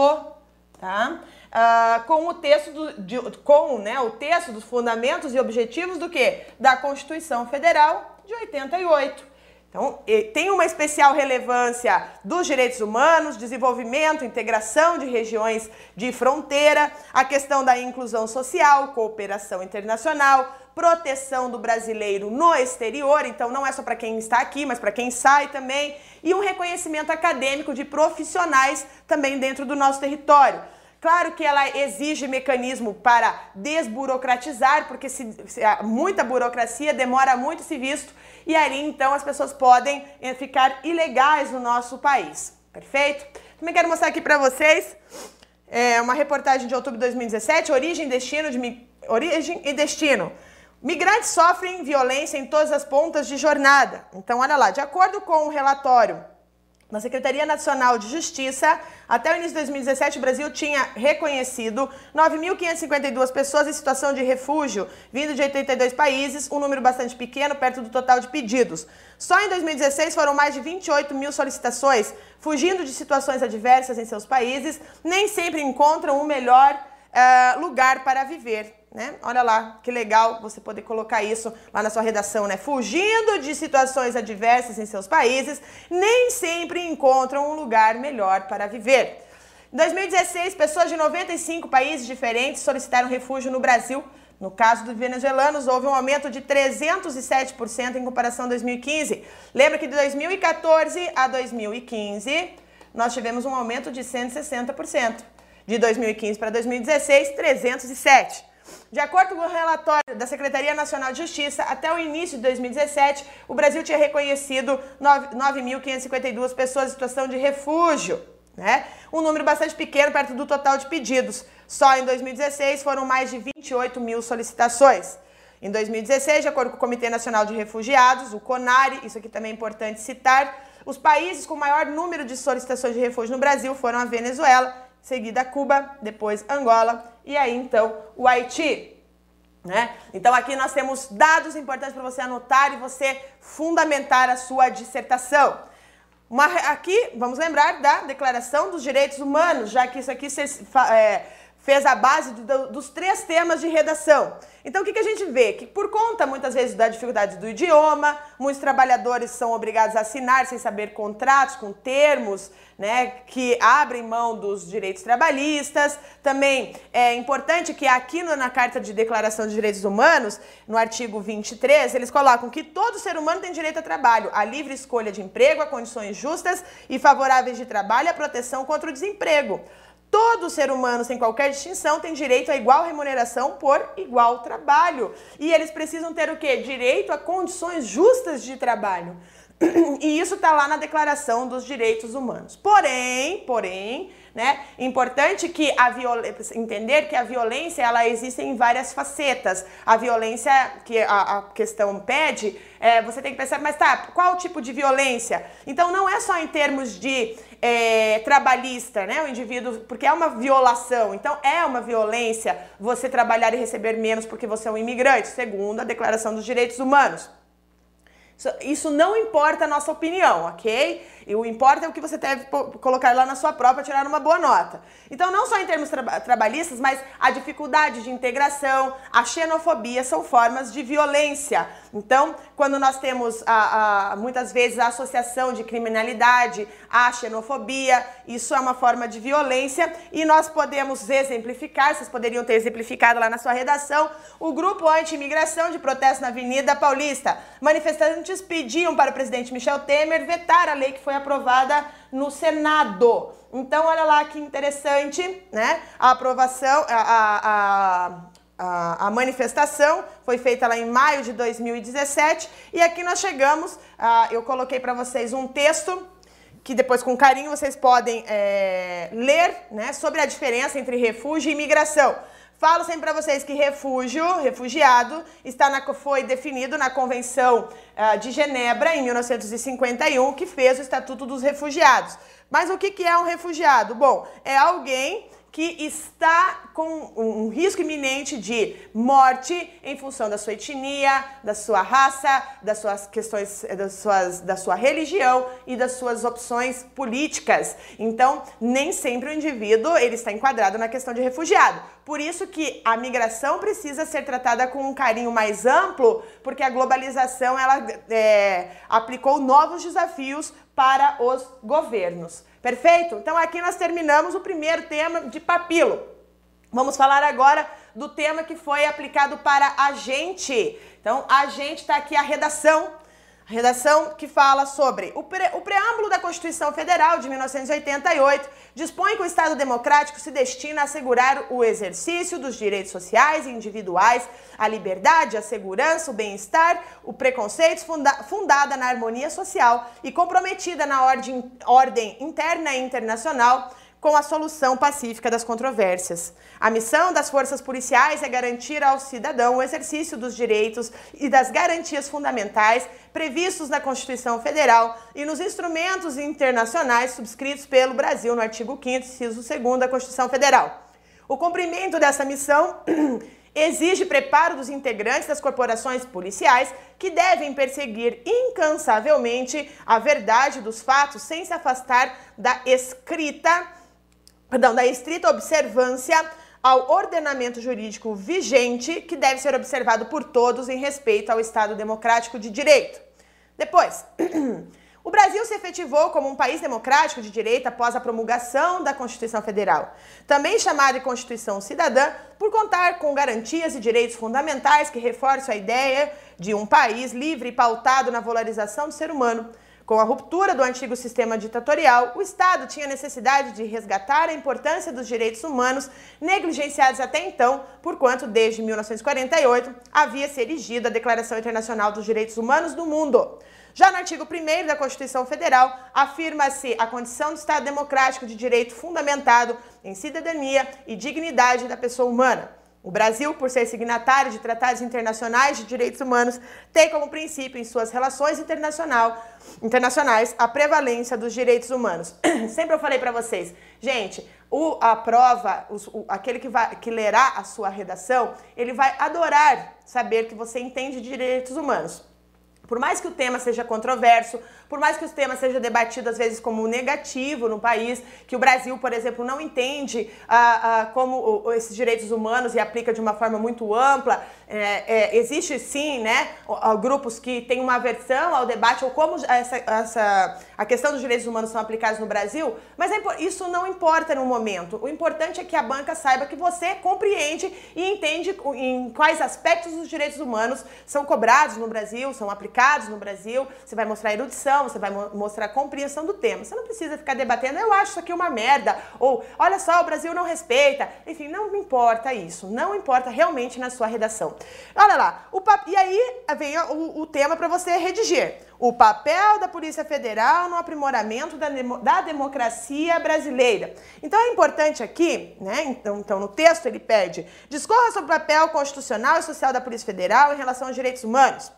Speaker 1: tá? Uh, com o texto do, de, com né, o texto dos fundamentos e objetivos do que? Da Constituição Federal de 88. Então, tem uma especial relevância dos direitos humanos, desenvolvimento, integração de regiões de fronteira, a questão da inclusão social, cooperação internacional, proteção do brasileiro no exterior, então não é só para quem está aqui, mas para quem sai também, e um reconhecimento acadêmico de profissionais também dentro do nosso território. Claro que ela exige mecanismo para desburocratizar, porque se, se, muita burocracia demora muito se visto e ali então as pessoas podem eh, ficar ilegais no nosso país. Perfeito? Também quero mostrar aqui para vocês é, uma reportagem de outubro de 2017, origem, destino de origem e destino. Migrantes sofrem violência em todas as pontas de jornada. Então, olha lá, de acordo com o relatório na Secretaria Nacional de Justiça, até o início de 2017, o Brasil tinha reconhecido 9.552 pessoas em situação de refúgio, vindo de 82 países, um número bastante pequeno, perto do total de pedidos. Só em 2016 foram mais de 28 mil solicitações, fugindo de situações adversas em seus países, nem sempre encontram o melhor uh, lugar para viver né? Olha lá, que legal você poder colocar isso lá na sua redação, né? Fugindo de situações adversas em seus países, nem sempre encontram um lugar melhor para viver. Em 2016, pessoas de 95 países diferentes solicitaram refúgio no Brasil. No caso dos venezuelanos, houve um aumento de 307% em comparação a 2015. Lembra que de 2014 a 2015, nós tivemos um aumento de 160%. De 2015 para 2016, 307%. De acordo com o relatório da Secretaria Nacional de Justiça, até o início de 2017, o Brasil tinha reconhecido 9.552 pessoas em situação de refúgio, né? Um número bastante pequeno perto do total de pedidos. Só em 2016 foram mais de 28 mil solicitações. Em 2016, de acordo com o Comitê Nacional de Refugiados, o CONARE, isso aqui também é importante citar, os países com maior número de solicitações de refúgio no Brasil foram a Venezuela, seguida Cuba, depois Angola e aí então o Haiti. Né? Então aqui nós temos dados importantes para você anotar e você fundamentar a sua dissertação. Uma, aqui vamos lembrar da Declaração dos Direitos Humanos, já que isso aqui é, fez a base do, dos três temas de redação. Então, o que, que a gente vê? Que por conta, muitas vezes, da dificuldade do idioma, muitos trabalhadores são obrigados a assinar sem saber contratos com termos né, que abrem mão dos direitos trabalhistas. Também é importante que aqui na Carta de Declaração de Direitos Humanos, no artigo 23, eles colocam que todo ser humano tem direito a trabalho, a livre escolha de emprego, a condições justas e favoráveis de trabalho a proteção contra o desemprego. Todo ser humano, sem qualquer distinção, tem direito a igual remuneração por igual trabalho. E eles precisam ter o quê? Direito a condições justas de trabalho. E isso está lá na Declaração dos Direitos Humanos. Porém, porém, né, importante que a violência, entender que a violência ela existe em várias facetas. A violência que a, a questão pede, é, você tem que pensar, mas tá, qual tipo de violência? Então não é só em termos de é, trabalhista, né, o indivíduo, porque é uma violação. Então é uma violência você trabalhar e receber menos porque você é um imigrante, segundo a Declaração dos Direitos Humanos. Isso não importa a nossa opinião, ok? E o importa é o que você deve colocar lá na sua para tirar uma boa nota. Então, não só em termos tra trabalhistas, mas a dificuldade de integração, a xenofobia são formas de violência. Então, quando nós temos a, a, muitas vezes a associação de criminalidade à xenofobia, isso é uma forma de violência e nós podemos exemplificar, vocês poderiam ter exemplificado lá na sua redação, o grupo anti-imigração de protesto na Avenida Paulista. Manifestantes pediam para o presidente Michel Temer vetar a lei que foi aprovada no Senado. Então, olha lá que interessante, né? A aprovação, a, a, a, manifestação foi feita lá em maio de 2017 e aqui nós chegamos, eu coloquei para vocês um texto que depois com carinho vocês podem é, ler né, sobre a diferença entre refúgio e imigração. Falo sempre para vocês que refúgio, refugiado, está na, foi definido na Convenção uh, de Genebra, em 1951, que fez o Estatuto dos Refugiados. Mas o que, que é um refugiado? Bom, é alguém que está com um risco iminente de morte em função da sua etnia, da sua raça, das suas questões, das suas, da sua religião e das suas opções políticas. Então, nem sempre o indivíduo ele está enquadrado na questão de refugiado. Por isso que a migração precisa ser tratada com um carinho mais amplo, porque a globalização ela é, aplicou novos desafios para os governos. Perfeito? Então aqui nós terminamos o primeiro tema de papilo. Vamos falar agora do tema que foi aplicado para a gente. Então, a gente está aqui a redação redação que fala sobre o, pre, o preâmbulo da Constituição Federal de 1988 dispõe que o Estado democrático se destina a assegurar o exercício dos direitos sociais e individuais, a liberdade, a segurança, o bem-estar, o preconceito funda, fundada na harmonia social e comprometida na ordem, ordem interna e internacional com a solução pacífica das controvérsias. A missão das forças policiais é garantir ao cidadão o exercício dos direitos e das garantias fundamentais previstos na Constituição Federal e nos instrumentos internacionais subscritos pelo Brasil no artigo 5 inciso 2 da Constituição Federal. O cumprimento dessa missão exige preparo dos integrantes das corporações policiais que devem perseguir incansavelmente a verdade dos fatos sem se afastar da escrita perdão, da estrita observância ao ordenamento jurídico vigente, que deve ser observado por todos em respeito ao Estado democrático de direito. Depois, o Brasil se efetivou como um país democrático de direito após a promulgação da Constituição Federal, também chamada de Constituição Cidadã, por contar com garantias e direitos fundamentais que reforçam a ideia de um país livre e pautado na valorização do ser humano com a ruptura do antigo sistema ditatorial, o Estado tinha necessidade de resgatar a importância dos direitos humanos negligenciados até então, porquanto desde 1948 havia se erigido a Declaração Internacional dos Direitos Humanos do Mundo. Já no artigo 1 da Constituição Federal, afirma-se a condição do Estado democrático de direito fundamentado em cidadania e dignidade da pessoa humana. O Brasil, por ser signatário de tratados internacionais de direitos humanos, tem como princípio em suas relações internacional, internacionais a prevalência dos direitos humanos. Sempre eu falei para vocês, gente, o, a prova, o, aquele que, vai, que lerá a sua redação, ele vai adorar saber que você entende de direitos humanos. Por mais que o tema seja controverso, por mais que o tema seja debatido às vezes como negativo no país, que o Brasil, por exemplo, não entende ah, ah, como esses direitos humanos e aplica de uma forma muito ampla, é, é, existe sim, né, grupos que têm uma aversão ao debate ou como essa, essa, a questão dos direitos humanos são aplicados no Brasil, mas é, isso não importa no momento. O importante é que a banca saiba que você compreende e entende em quais aspectos os direitos humanos são cobrados no Brasil, são aplicados no Brasil. Você vai mostrar erudição, você vai mostrar compreensão do tema. Você não precisa ficar debatendo, eu acho isso aqui uma merda, ou olha só, o Brasil não respeita. Enfim, não importa isso. Não importa realmente na sua redação. Olha lá, o pap... e aí vem o, o tema para você redigir. O papel da Polícia Federal no aprimoramento da, da democracia brasileira. Então é importante aqui, né? Então, então no texto ele pede: discorra sobre o papel constitucional e social da Polícia Federal em relação aos direitos humanos.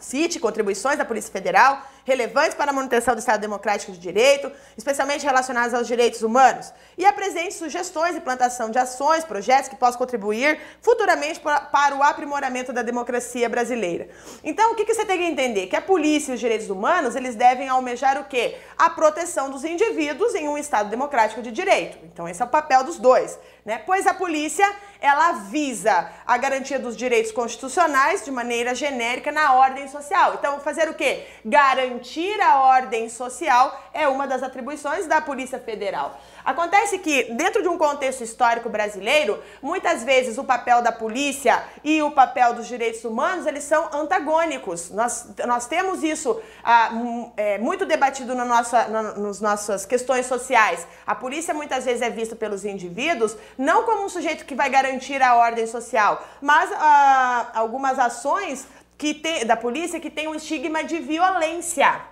Speaker 1: Cite contribuições da Polícia Federal relevantes para a manutenção do Estado Democrático de Direito, especialmente relacionadas aos direitos humanos, e apresente sugestões e plantação de ações, projetos que possam contribuir futuramente para o aprimoramento da democracia brasileira. Então, o que, você tem que entender? Que a polícia e os direitos humanos, eles devem almejar o quê? A proteção dos indivíduos em um Estado democrático de direito. Então, esse é o papel dos dois, né? Pois a polícia ela visa a garantia dos direitos constitucionais de maneira genérica na ordem social. Então, fazer o quê? Garantir a ordem social é uma das atribuições da Polícia Federal. Acontece que, dentro de um contexto histórico brasileiro, muitas vezes o papel da polícia e o papel dos direitos humanos, eles são antagônicos. Nós, nós temos isso ah, é, muito debatido no nossa, no, nas nossas questões sociais. A polícia muitas vezes é vista pelos indivíduos não como um sujeito que vai garantir a ordem social, mas ah, algumas ações que tem, da polícia que tem um estigma de violência,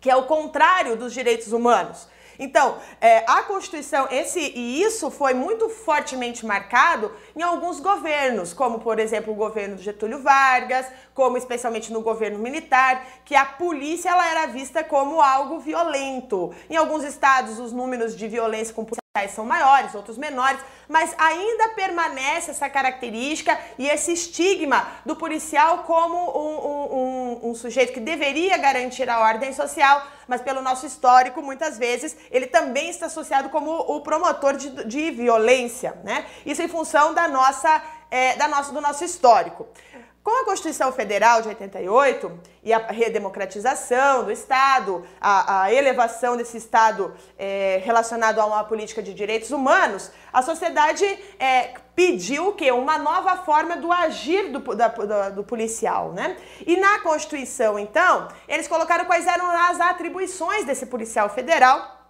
Speaker 1: que é o contrário dos direitos humanos. Então, é, a Constituição, esse e isso foi muito fortemente marcado em alguns governos, como por exemplo o governo Getúlio Vargas, como especialmente no governo militar, que a polícia ela era vista como algo violento. Em alguns estados, os números de violência com policiais são maiores, outros menores, mas ainda permanece essa característica e esse estigma do policial como um, um, um, um sujeito que deveria garantir a ordem social, mas pelo nosso histórico, muitas vezes, ele também está associado como o promotor de, de violência, né? Isso em função da nossa, é, da nosso, do nosso histórico. Com a Constituição Federal de 88 e a redemocratização do Estado, a, a elevação desse Estado é, relacionado a uma política de direitos humanos, a sociedade é, pediu o quê? Uma nova forma do agir do, da, do, do policial, né? E na Constituição, então, eles colocaram quais eram as atribuições desse policial federal,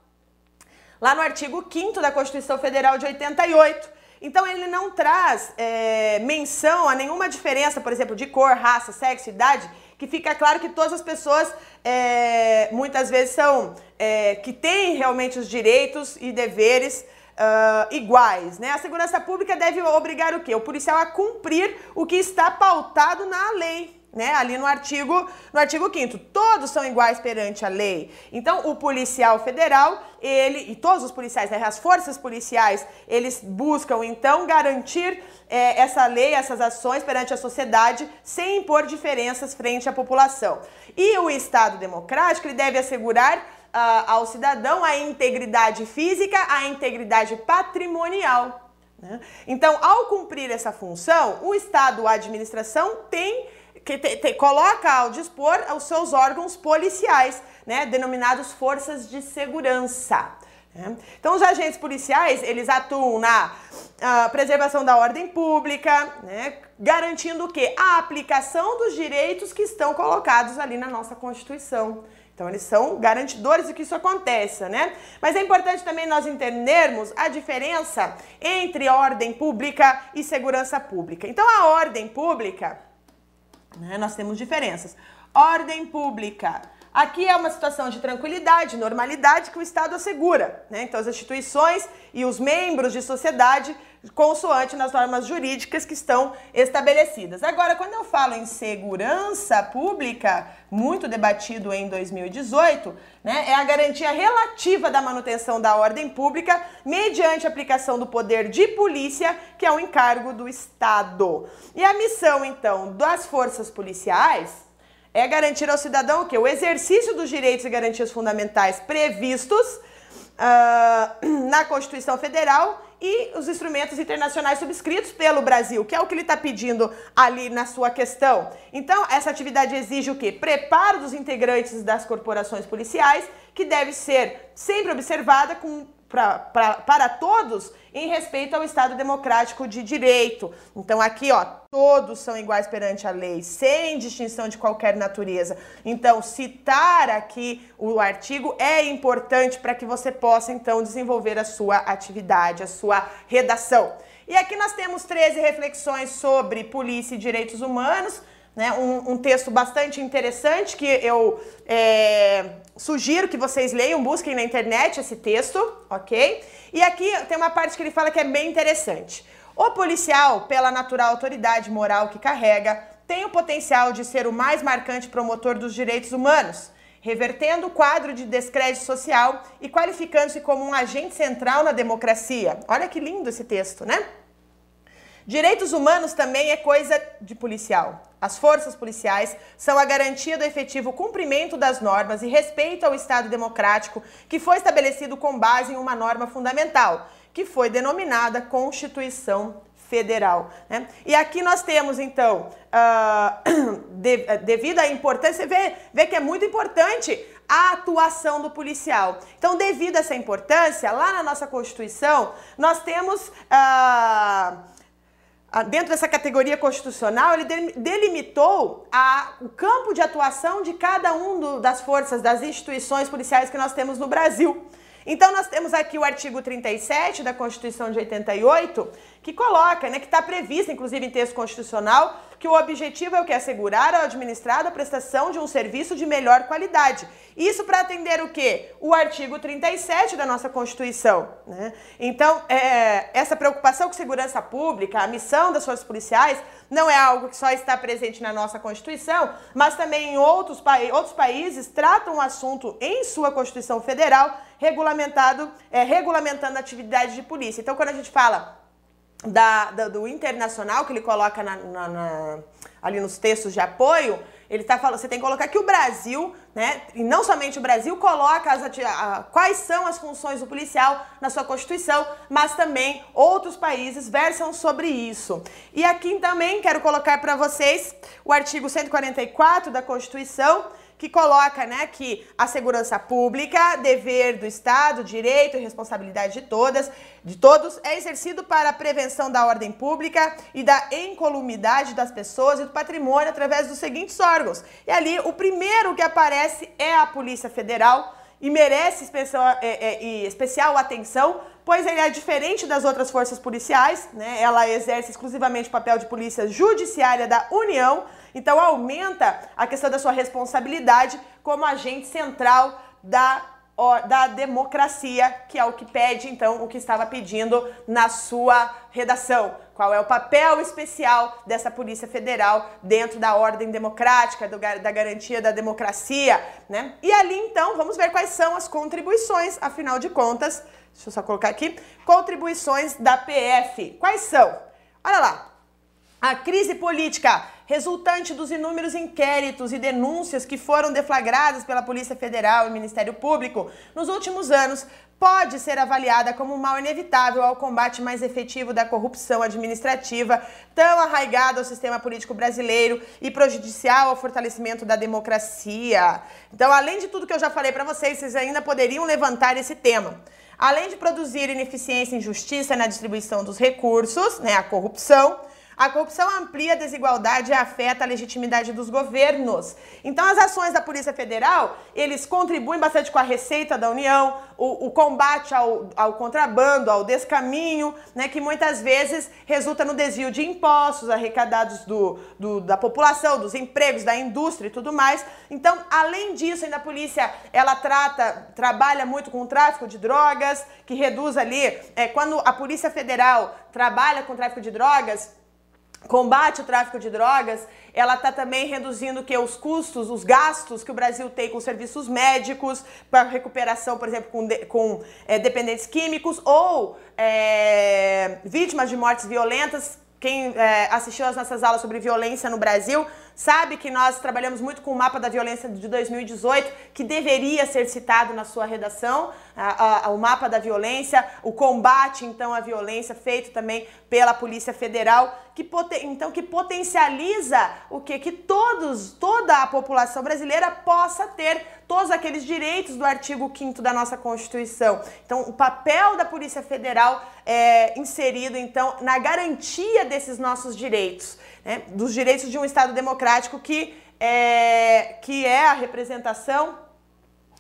Speaker 1: lá no artigo 5 da Constituição Federal de 88. Então ele não traz é, menção a nenhuma diferença, por exemplo, de cor, raça, sexo, idade, que fica claro que todas as pessoas é, muitas vezes são é, que têm realmente os direitos e deveres uh, iguais. Né? A segurança pública deve obrigar o quê? O policial a cumprir o que está pautado na lei né? Ali no artigo, no artigo 5 todos são iguais perante a lei. Então, o policial federal, ele e todos os policiais, né, as forças policiais, eles buscam então garantir é, essa lei, essas ações perante a sociedade, sem impor diferenças frente à população. E o Estado democrático, ele deve assegurar uh, ao cidadão a integridade física, a integridade patrimonial. Né? Então, ao cumprir essa função, o Estado, a administração, tem que te, te, coloca ao dispor os seus órgãos policiais, né, denominados forças de segurança. Né? Então, os agentes policiais, eles atuam na uh, preservação da ordem pública, né, garantindo o quê? A aplicação dos direitos que estão colocados ali na nossa Constituição. Então, eles são garantidores de que isso aconteça, né? Mas é importante também nós entendermos a diferença entre ordem pública e segurança pública. Então, a ordem pública né? Nós temos diferenças. Ordem pública. Aqui é uma situação de tranquilidade, normalidade que o Estado assegura. Né? Então, as instituições e os membros de sociedade consoante nas normas jurídicas que estão estabelecidas. Agora, quando eu falo em segurança pública, muito debatido em 2018, né, é a garantia relativa da manutenção da ordem pública mediante aplicação do poder de polícia, que é um encargo do Estado. E a missão, então, das forças policiais é garantir ao cidadão que o exercício dos direitos e garantias fundamentais previstos uh, na Constituição Federal e os instrumentos internacionais subscritos pelo Brasil, que é o que ele está pedindo ali na sua questão. Então, essa atividade exige o quê? Preparo dos integrantes das corporações policiais, que deve ser sempre observada com pra, pra, para todos em respeito ao Estado democrático de direito. Então aqui, ó, todos são iguais perante a lei, sem distinção de qualquer natureza. Então, citar aqui o artigo é importante para que você possa então desenvolver a sua atividade, a sua redação. E aqui nós temos 13 reflexões sobre polícia e direitos humanos né, um, um, texto bastante interessante que eu é, sugiro que vocês leiam, busquem na internet esse texto, ok? E aqui tem uma parte que ele fala que é bem interessante. O policial, pela natural autoridade moral que carrega, tem o potencial de ser o mais marcante promotor dos direitos humanos revertendo o quadro de descrédito social e qualificando-se como um agente central na democracia. Olha que lindo esse texto, né? Direitos humanos também é coisa de policial. As forças policiais são a garantia do efetivo cumprimento das normas e respeito ao Estado democrático que foi estabelecido com base em uma norma fundamental, que foi denominada Constituição Federal. Né? E aqui nós temos, então, uh, de, devido à importância, você vê, vê que é muito importante a atuação do policial. Então, devido a essa importância, lá na nossa Constituição, nós temos. Uh, dentro dessa categoria constitucional, ele delimitou a, o campo de atuação de cada um do, das forças, das instituições policiais que nós temos no Brasil. Então, nós temos aqui o artigo 37 da Constituição de 88, que coloca, né, que está previsto, inclusive em texto constitucional, que o objetivo é o que? Assegurar ao administrado a prestação de um serviço de melhor qualidade. Isso para atender o quê? O artigo 37 da nossa Constituição. Né? Então, é, essa preocupação com segurança pública, a missão das forças policiais, não é algo que só está presente na nossa Constituição, mas também em outros, outros países tratam o assunto em sua Constituição Federal, regulamentado, é, regulamentando a atividade de polícia. Então, quando a gente fala da, da, do internacional que ele coloca na, na, na, ali nos textos de apoio, ele está falando, você tem que colocar que o Brasil, né, e não somente o Brasil, coloca as, a, quais são as funções do policial na sua Constituição, mas também outros países versam sobre isso. E aqui também quero colocar para vocês o artigo 144 da Constituição, que coloca né, que a segurança pública, dever do Estado, direito e responsabilidade de todas, de todos, é exercido para a prevenção da ordem pública e da incolumidade das pessoas e do patrimônio através dos seguintes órgãos. E ali, o primeiro que aparece é a Polícia Federal e merece especial, é, é, especial atenção, pois ele é diferente das outras forças policiais, né? ela exerce exclusivamente o papel de polícia judiciária da União, então aumenta a questão da sua responsabilidade como agente central da, da democracia, que é o que pede, então, o que estava pedindo na sua redação. Qual é o papel especial dessa Polícia Federal dentro da ordem democrática, do, da garantia da democracia, né? E ali, então, vamos ver quais são as contribuições, afinal de contas, deixa eu só colocar aqui, contribuições da PF. Quais são? Olha lá, a crise política resultante dos inúmeros inquéritos e denúncias que foram deflagradas pela Polícia Federal e Ministério Público nos últimos anos pode ser avaliada como um mal inevitável ao combate mais efetivo da corrupção administrativa, tão arraigada ao sistema político brasileiro e prejudicial ao fortalecimento da democracia. Então, além de tudo que eu já falei para vocês, vocês ainda poderiam levantar esse tema. Além de produzir ineficiência e injustiça na distribuição dos recursos, né, a corrupção, a corrupção amplia a desigualdade e afeta a legitimidade dos governos. Então, as ações da Polícia Federal, eles contribuem bastante com a receita da União, o, o combate ao, ao, contrabando, ao descaminho, né, que muitas vezes resulta no desvio de impostos arrecadados do, do, da população, dos empregos, da indústria e tudo mais. Então, além disso, ainda a polícia, ela trata, trabalha muito com o tráfico de drogas, que reduz ali, é, quando a Polícia Federal trabalha com o tráfico de drogas, combate o tráfico de drogas, ela está também reduzindo que os custos, os gastos que o Brasil tem com serviços médicos para recuperação, por exemplo, com, de, com é, dependentes químicos ou é, vítimas de mortes violentas. Quem é, assistiu às nossas aulas sobre violência no Brasil sabe que nós trabalhamos muito com o mapa da violência de 2018, que deveria ser citado na sua redação, a, a, o mapa da violência, o combate então à violência feito também pela Polícia Federal, que então que potencializa o que que todos, toda a população brasileira possa ter todos aqueles direitos do artigo 5 da nossa Constituição. Então, o papel da Polícia Federal é inserido então na garantia desses nossos direitos né, dos direitos de um Estado democrático que é, que é a representação,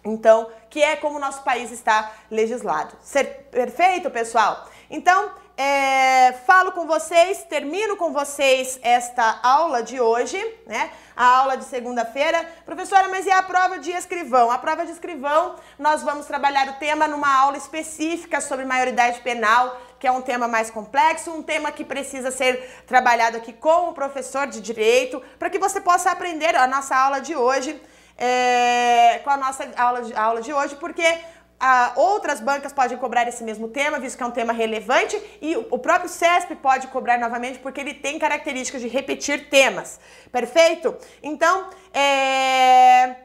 Speaker 1: então, que é como o nosso país está legislado. Ser perfeito, pessoal? Então, é, falo com vocês, termino com vocês esta aula de hoje, né? A aula de segunda-feira. Professora, mas e a prova de escrivão? A prova de escrivão, nós vamos trabalhar o tema numa aula específica sobre maioridade penal que é um tema mais complexo, um tema que precisa ser trabalhado aqui com o professor de direito, para que você possa aprender a nossa aula de hoje. é, com a nossa aula de, aula de hoje, porque outras bancas podem cobrar esse mesmo tema, visto que é um tema relevante, e o próprio CESP pode cobrar novamente, porque ele tem características de repetir temas. Perfeito? Então, é...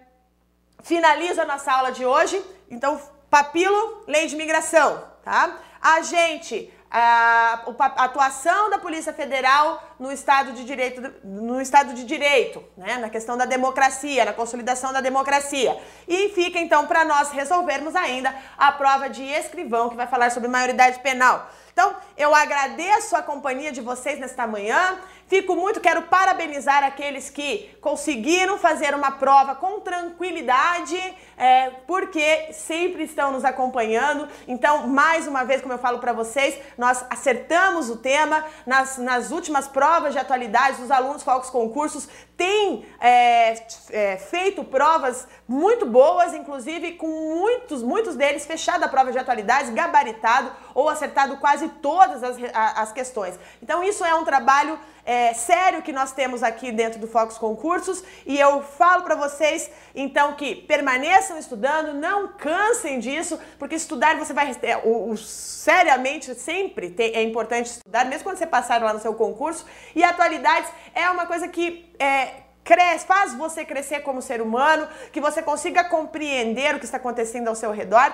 Speaker 1: finalizo a nossa aula de hoje. Então, papilo, lei de migração, tá? A gente a, atuação da Polícia Federal no Estado de Direito, no Estado de Direito, né? na questão da democracia, na consolidação da democracia. E fica então para nós resolvermos ainda a prova de escrivão, que vai falar sobre maioridade penal. Então, eu agradeço a companhia de vocês nesta manhã. Fico muito, quero parabenizar aqueles que conseguiram fazer uma prova com tranquilidade, é, porque sempre estão nos acompanhando. Então, mais uma vez, como eu falo para vocês, nós acertamos o tema. Nas, nas últimas provas de atualidade, os alunos Focos Concursos têm é, é, feito provas muito boas, inclusive com muitos, muitos deles fechado a prova de atualidades, gabaritado ou acertado quase todas as, as questões. Então, isso é um trabalho é, sério que nós temos aqui dentro do Focus Concursos e eu falo para vocês então que permaneçam estudando, não cansem disso, porque estudar você vai é, o, o, seriamente sempre é importante estudar, mesmo quando você passar lá no seu concurso. E atualidades é uma coisa que é, cresce, faz você crescer como ser humano, que você consiga compreender o que está acontecendo ao seu redor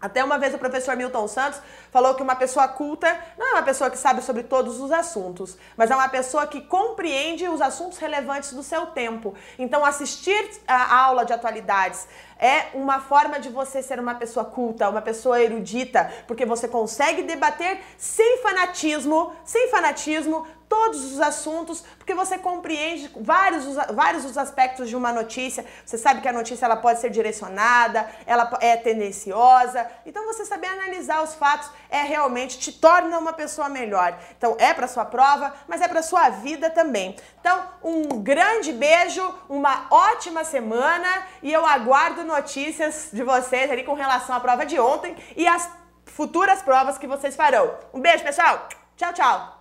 Speaker 1: até uma vez o professor Milton Santos falou que uma pessoa culta não é uma pessoa que sabe sobre todos os assuntos, mas é uma pessoa que compreende os assuntos relevantes do seu tempo. Então, assistir a aula de atualidades é uma forma de você ser uma pessoa culta, uma pessoa erudita, porque você consegue debater sem fanatismo, sem fanatismo, todos os assuntos, porque você compreende vários, vários os aspectos de uma notícia. Você sabe que a notícia ela pode ser direcionada, ela é tendenciosa. Então você saber analisar os fatos é realmente te torna uma pessoa melhor. Então é para sua prova, mas é para sua vida também. Então, um grande beijo, uma ótima semana e eu aguardo notícias de vocês ali com relação à prova de ontem e as futuras provas que vocês farão. Um beijo, pessoal. Tchau, tchau.